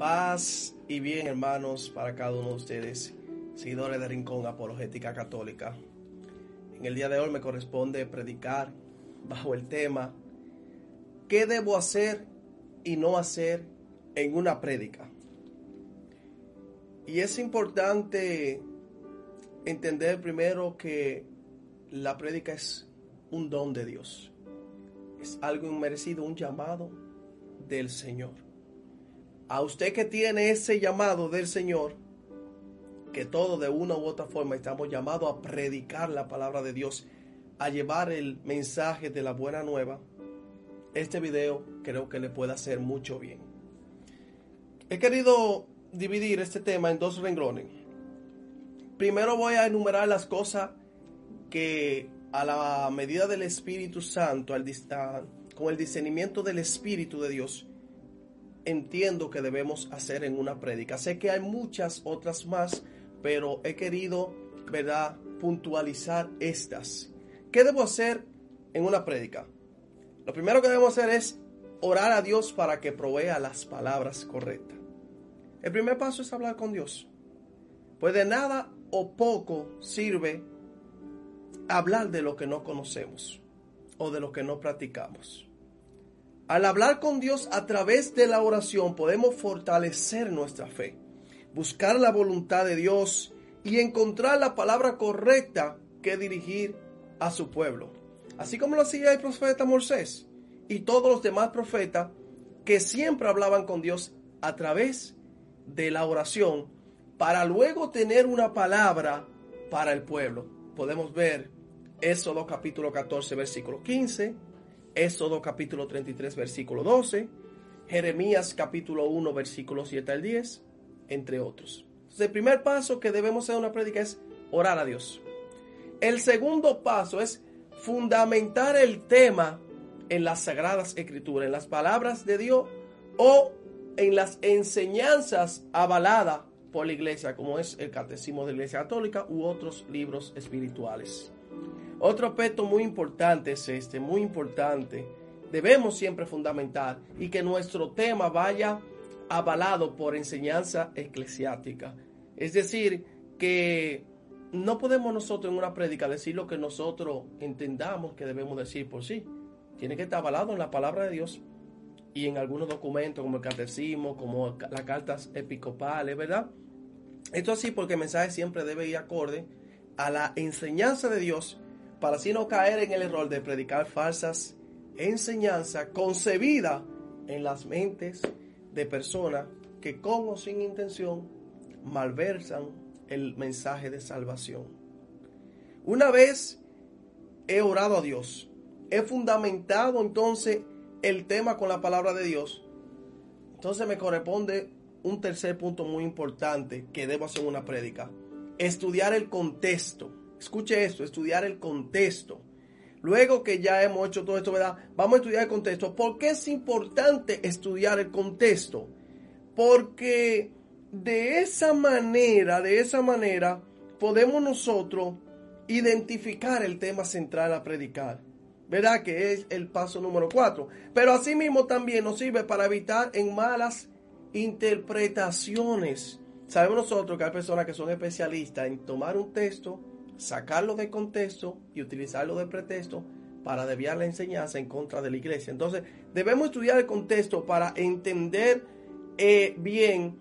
Paz y bien, hermanos, para cada uno de ustedes, seguidores de Rincón Apologética Católica. En el día de hoy me corresponde predicar bajo el tema ¿Qué debo hacer y no hacer en una prédica? Y es importante entender primero que la prédica es un don de Dios. Es algo inmerecido, un llamado del Señor. A usted que tiene ese llamado del Señor, que todo de una u otra forma estamos llamados a predicar la palabra de Dios, a llevar el mensaje de la buena nueva, este video creo que le puede hacer mucho bien. He querido dividir este tema en dos renglones. Primero voy a enumerar las cosas que a la medida del Espíritu Santo, al, con el discernimiento del Espíritu de Dios, entiendo que debemos hacer en una prédica. Sé que hay muchas otras más, pero he querido, ¿verdad?, puntualizar estas. ¿Qué debo hacer en una prédica? Lo primero que debemos hacer es orar a Dios para que provea las palabras correctas. El primer paso es hablar con Dios. Pues de nada o poco sirve hablar de lo que no conocemos o de lo que no practicamos. Al hablar con Dios a través de la oración podemos fortalecer nuestra fe, buscar la voluntad de Dios y encontrar la palabra correcta que dirigir a su pueblo. Así como lo hacía el profeta Moisés y todos los demás profetas que siempre hablaban con Dios a través de la oración para luego tener una palabra para el pueblo. Podemos ver Éxodo capítulo 14 versículo 15 Éxodo capítulo 33 versículo 12, Jeremías capítulo 1 versículo 7 al 10, entre otros. Entonces, el primer paso que debemos hacer en una prédica es orar a Dios. El segundo paso es fundamentar el tema en las sagradas escrituras, en las palabras de Dios o en las enseñanzas avaladas por la iglesia, como es el Catecismo de la Iglesia Católica u otros libros espirituales. Otro aspecto muy importante es este, muy importante. Debemos siempre fundamentar y que nuestro tema vaya avalado por enseñanza eclesiástica. Es decir, que no podemos nosotros en una prédica decir lo que nosotros entendamos que debemos decir por sí. Tiene que estar avalado en la palabra de Dios y en algunos documentos como el catecismo, como las cartas episcopales, ¿verdad? Esto así porque el mensaje siempre debe ir acorde a la enseñanza de Dios para así no caer en el error de predicar falsas enseñanzas concebidas en las mentes de personas que con o sin intención malversan el mensaje de salvación. Una vez he orado a Dios, he fundamentado entonces el tema con la palabra de Dios, entonces me corresponde un tercer punto muy importante que debo hacer una prédica, estudiar el contexto Escuche esto, estudiar el contexto. Luego que ya hemos hecho todo esto, ¿verdad? Vamos a estudiar el contexto. ¿Por qué es importante estudiar el contexto? Porque de esa manera, de esa manera, podemos nosotros identificar el tema central a predicar. ¿Verdad? Que es el paso número cuatro. Pero asimismo también nos sirve para evitar en malas interpretaciones. Sabemos nosotros que hay personas que son especialistas en tomar un texto sacarlo de contexto y utilizarlo de pretexto para desviar la enseñanza en contra de la iglesia. Entonces, debemos estudiar el contexto para entender eh, bien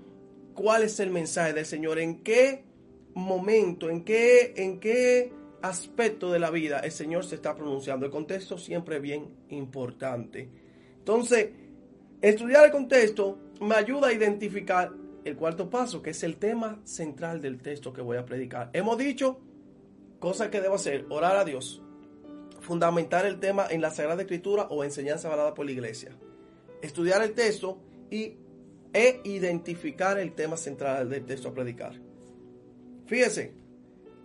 cuál es el mensaje del Señor, en qué momento, en qué, en qué aspecto de la vida el Señor se está pronunciando. El contexto siempre es bien importante. Entonces, estudiar el contexto me ayuda a identificar el cuarto paso, que es el tema central del texto que voy a predicar. Hemos dicho Cosa que debo hacer, orar a Dios, fundamentar el tema en la Sagrada Escritura o enseñanza hablada por la iglesia, estudiar el texto y e identificar el tema central del texto a predicar. Fíjese,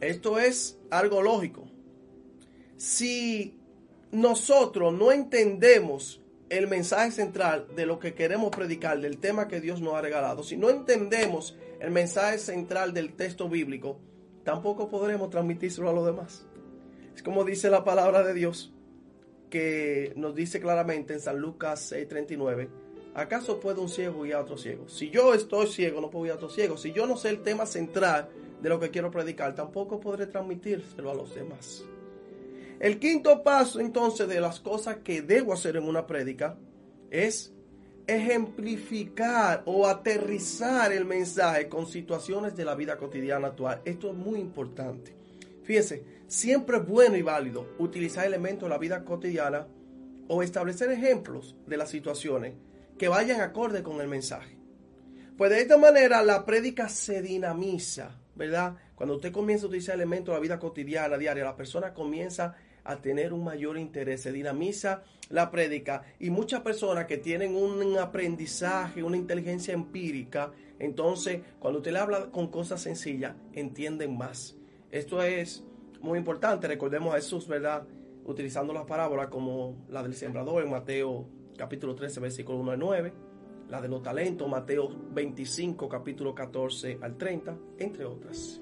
esto es algo lógico. Si nosotros no entendemos el mensaje central de lo que queremos predicar, del tema que Dios nos ha regalado, si no entendemos el mensaje central del texto bíblico, tampoco podremos transmitírselo a los demás. Es como dice la palabra de Dios, que nos dice claramente en San Lucas 6:39, ¿acaso puede un ciego guiar a otro ciego? Si yo estoy ciego, no puedo guiar a otro ciego. Si yo no sé el tema central de lo que quiero predicar, tampoco podré transmitírselo a los demás. El quinto paso entonces de las cosas que debo hacer en una prédica es ejemplificar o aterrizar el mensaje con situaciones de la vida cotidiana actual. Esto es muy importante. Fíjense, siempre es bueno y válido utilizar elementos de la vida cotidiana o establecer ejemplos de las situaciones que vayan acorde con el mensaje. Pues de esta manera la prédica se dinamiza, ¿verdad? Cuando usted comienza a utilizar elementos de la vida cotidiana, diaria, la persona comienza a tener un mayor interés, se dinamiza la prédica y muchas personas que tienen un aprendizaje, una inteligencia empírica, entonces cuando usted le habla con cosas sencillas, entienden más. Esto es muy importante, recordemos a Jesús, ¿verdad? Utilizando las parábolas como la del sembrador en Mateo capítulo 13, versículo 1 al 9, la de los talentos, Mateo 25, capítulo 14 al 30, entre otras.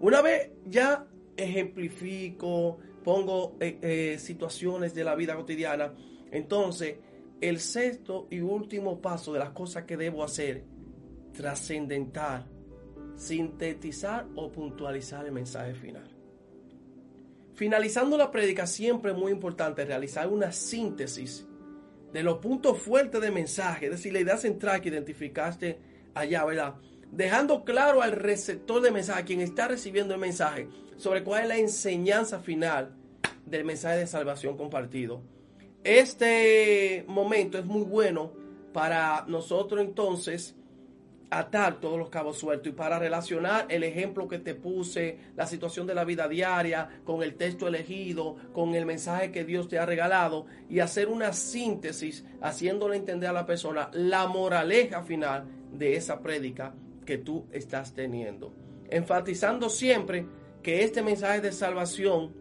Una vez ya ejemplifico, pongo eh, eh, situaciones de la vida cotidiana, entonces el sexto y último paso de las cosas que debo hacer, trascendental, sintetizar o puntualizar el mensaje final. Finalizando la prédica siempre es muy importante realizar una síntesis de los puntos fuertes del mensaje, es decir, la idea central que identificaste allá, ¿verdad? Dejando claro al receptor de mensaje, quien está recibiendo el mensaje, sobre cuál es la enseñanza final del mensaje de salvación compartido. Este momento es muy bueno para nosotros entonces atar todos los cabos sueltos y para relacionar el ejemplo que te puse, la situación de la vida diaria, con el texto elegido, con el mensaje que Dios te ha regalado y hacer una síntesis haciéndole entender a la persona la moraleja final de esa prédica que tú estás teniendo. Enfatizando siempre que este mensaje de salvación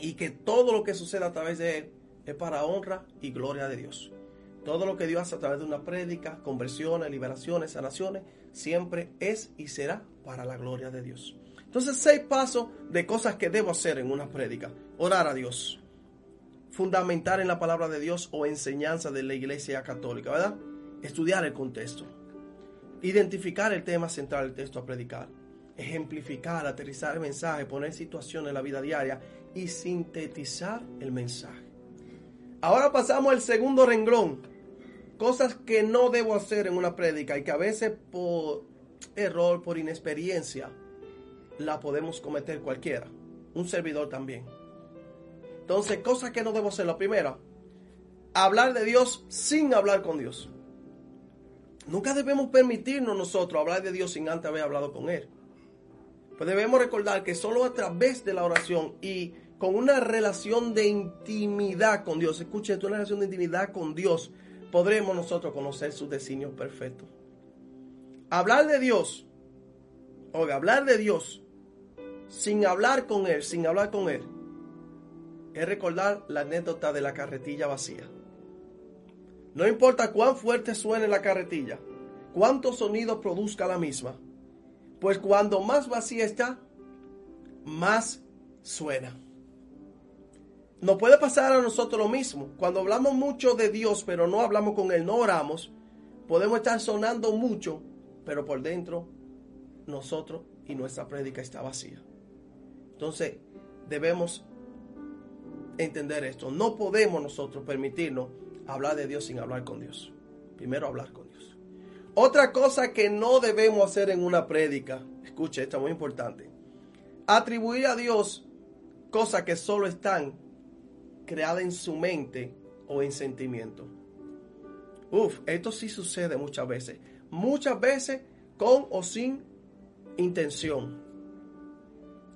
y que todo lo que suceda a través de él es para honra y gloria de Dios. Todo lo que Dios hace a través de una prédica, conversiones, liberaciones, sanaciones, siempre es y será para la gloria de Dios. Entonces, seis pasos de cosas que debo hacer en una prédica. Orar a Dios. Fundamentar en la palabra de Dios o enseñanza de la iglesia católica, ¿verdad? Estudiar el contexto. Identificar el tema central del texto a predicar. Ejemplificar, aterrizar el mensaje, poner situación en la vida diaria y sintetizar el mensaje. Ahora pasamos al segundo renglón, cosas que no debo hacer en una prédica y que a veces por error, por inexperiencia, la podemos cometer cualquiera, un servidor también. Entonces, cosas que no debo hacer. La primera, hablar de Dios sin hablar con Dios. Nunca debemos permitirnos nosotros hablar de Dios sin antes haber hablado con Él. Pues debemos recordar que solo a través de la oración y con una relación de intimidad con Dios, escuche, una relación de intimidad con Dios, podremos nosotros conocer sus designios perfectos. Hablar de Dios, oiga, hablar de Dios sin hablar con Él, sin hablar con Él, es recordar la anécdota de la carretilla vacía. No importa cuán fuerte suene la carretilla, cuántos sonidos produzca la misma, pues cuando más vacía está, más suena. Nos puede pasar a nosotros lo mismo. Cuando hablamos mucho de Dios, pero no hablamos con Él, no oramos, podemos estar sonando mucho, pero por dentro nosotros y nuestra prédica está vacía. Entonces, debemos entender esto. No podemos nosotros permitirnos hablar de Dios sin hablar con Dios. Primero hablar con Dios. Otra cosa que no debemos hacer en una prédica, escuche, esto es muy importante. Atribuir a Dios cosas que solo están creada en su mente o en sentimiento. Uf, esto sí sucede muchas veces. Muchas veces con o sin intención.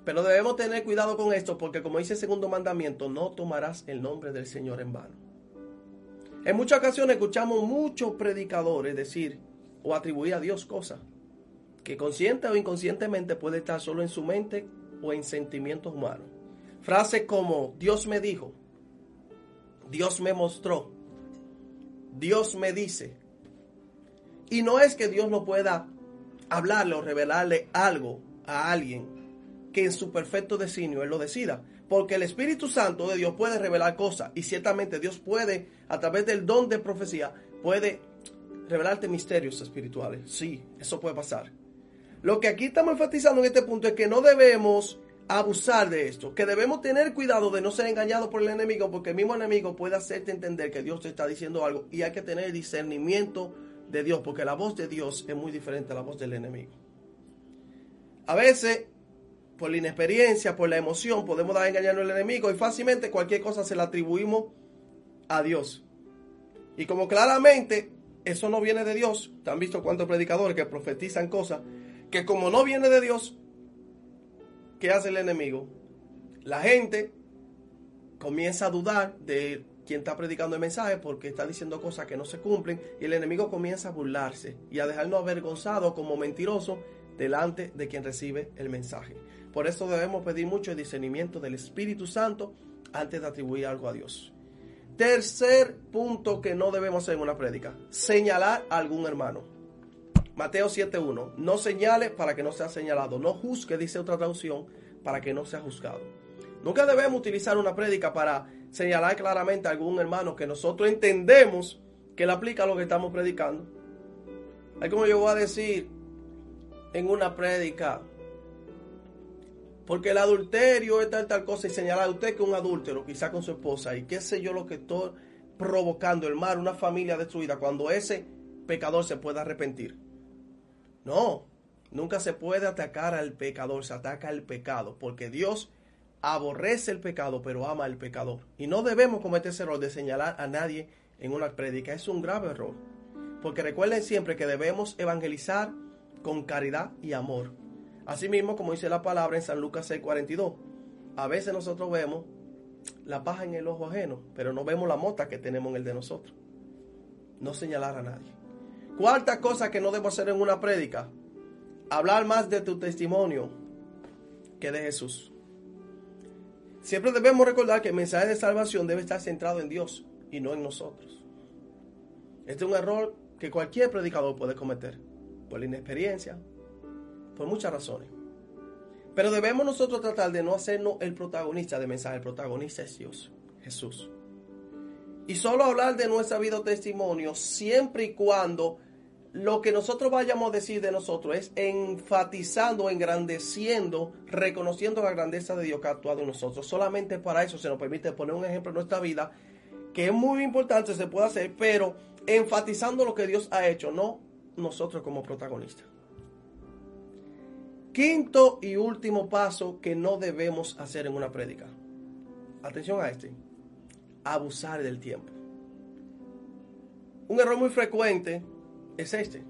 Pero debemos tener cuidado con esto porque como dice el segundo mandamiento, no tomarás el nombre del Señor en vano. En muchas ocasiones escuchamos muchos predicadores decir o atribuir a Dios cosas que consciente o inconscientemente puede estar solo en su mente o en sentimientos humanos. Frases como Dios me dijo, Dios me mostró, Dios me dice. Y no es que Dios no pueda hablarle o revelarle algo a alguien que en su perfecto designio Él lo decida. Porque el Espíritu Santo de Dios puede revelar cosas y ciertamente Dios puede, a través del don de profecía, puede revelarte misterios espirituales. Sí, eso puede pasar. Lo que aquí estamos enfatizando en este punto es que no debemos abusar de esto, que debemos tener cuidado de no ser engañados por el enemigo, porque el mismo enemigo puede hacerte entender que Dios te está diciendo algo y hay que tener discernimiento de Dios, porque la voz de Dios es muy diferente a la voz del enemigo. A veces, por la inexperiencia, por la emoción, podemos dar engañando al enemigo y fácilmente cualquier cosa se la atribuimos a Dios. Y como claramente eso no viene de Dios, ¿te han visto cuántos predicadores que profetizan cosas que como no viene de Dios, ¿qué hace el enemigo? La gente comienza a dudar de quien está predicando el mensaje porque está diciendo cosas que no se cumplen y el enemigo comienza a burlarse y a dejarnos avergonzados como mentirosos delante de quien recibe el mensaje. Por eso debemos pedir mucho el discernimiento del Espíritu Santo antes de atribuir algo a Dios. Tercer punto que no debemos hacer en una prédica, señalar a algún hermano. Mateo 7.1. No señale para que no sea señalado. No juzgue, dice otra traducción, para que no sea juzgado. Nunca debemos utilizar una prédica para señalar claramente a algún hermano que nosotros entendemos que le aplica lo que estamos predicando. Hay como yo voy a decir en una prédica, porque el adulterio es tal, tal cosa y señalar a usted que un adúltero, quizá con su esposa, y qué sé yo lo que estoy provocando, el mal, una familia destruida, cuando ese pecador se pueda arrepentir. No, nunca se puede atacar al pecador, se ataca al pecado, porque Dios aborrece el pecado, pero ama al pecador. Y no debemos cometer ese error de señalar a nadie en una prédica. Es un grave error. Porque recuerden siempre que debemos evangelizar con caridad y amor. Asimismo, como dice la palabra en San Lucas 6:42, a veces nosotros vemos la paja en el ojo ajeno, pero no vemos la mota que tenemos en el de nosotros. No señalar a nadie. Cuarta cosa que no debo hacer en una prédica, hablar más de tu testimonio que de Jesús. Siempre debemos recordar que el mensaje de salvación debe estar centrado en Dios y no en nosotros. Este es un error que cualquier predicador puede cometer, por la inexperiencia, por muchas razones. Pero debemos nosotros tratar de no hacernos el protagonista del mensaje. El protagonista es Dios, Jesús. Y solo hablar de nuestra vida o testimonio siempre y cuando lo que nosotros vayamos a decir de nosotros es enfatizando, engrandeciendo, reconociendo la grandeza de Dios que ha actuado en nosotros. Solamente para eso se nos permite poner un ejemplo en nuestra vida, que es muy importante, se puede hacer, pero enfatizando lo que Dios ha hecho, no nosotros como protagonistas. Quinto y último paso que no debemos hacer en una prédica. Atención a este. Abusar del tiempo. Un error muy frecuente es este.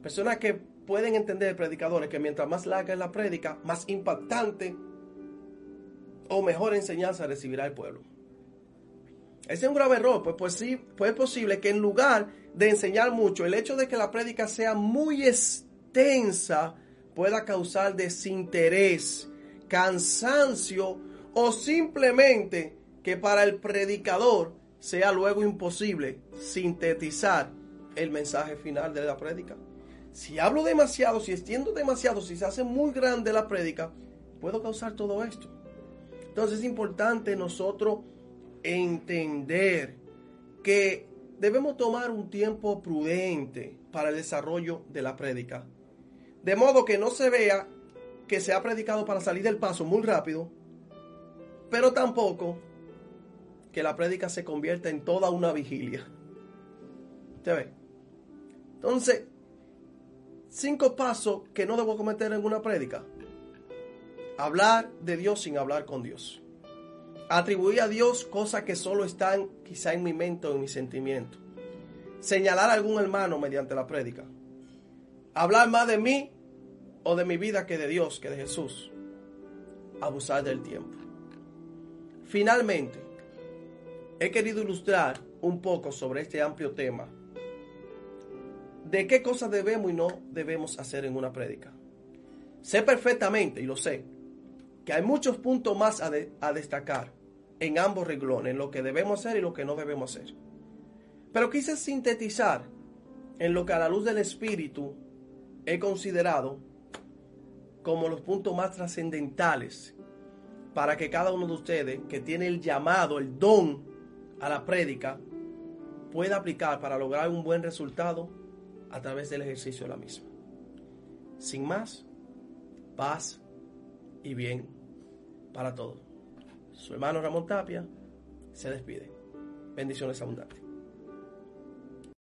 Personas que pueden entender, predicadores, que mientras más larga es la prédica, más impactante o mejor enseñanza recibirá el pueblo. Ese es un grave error, pues, pues sí, pues es posible que en lugar de enseñar mucho, el hecho de que la prédica sea muy extensa pueda causar desinterés, cansancio o simplemente que para el predicador sea luego imposible sintetizar el mensaje final de la prédica. Si hablo demasiado, si extiendo demasiado, si se hace muy grande la prédica, puedo causar todo esto. Entonces es importante nosotros entender que debemos tomar un tiempo prudente para el desarrollo de la prédica. De modo que no se vea que se ha predicado para salir del paso muy rápido, pero tampoco que la prédica se convierta en toda una vigilia. ¿Te ve? Entonces, cinco pasos que no debo cometer en una prédica. Hablar de Dios sin hablar con Dios. Atribuir a Dios cosas que solo están quizá en mi mente o en mi sentimiento. Señalar a algún hermano mediante la prédica. Hablar más de mí o de mi vida que de Dios, que de Jesús. Abusar del tiempo. Finalmente, he querido ilustrar un poco sobre este amplio tema de qué cosas debemos y no debemos hacer en una prédica. Sé perfectamente, y lo sé, que hay muchos puntos más a, a destacar en ambos renglones, en lo que debemos hacer y lo que no debemos hacer. Pero quise sintetizar en lo que a la luz del Espíritu he considerado como los puntos más trascendentales para que cada uno de ustedes que tiene el llamado, el don a la prédica, pueda aplicar para lograr un buen resultado a través del ejercicio de la misma. Sin más, paz y bien para todos. Su hermano Ramón Tapia se despide. Bendiciones abundantes.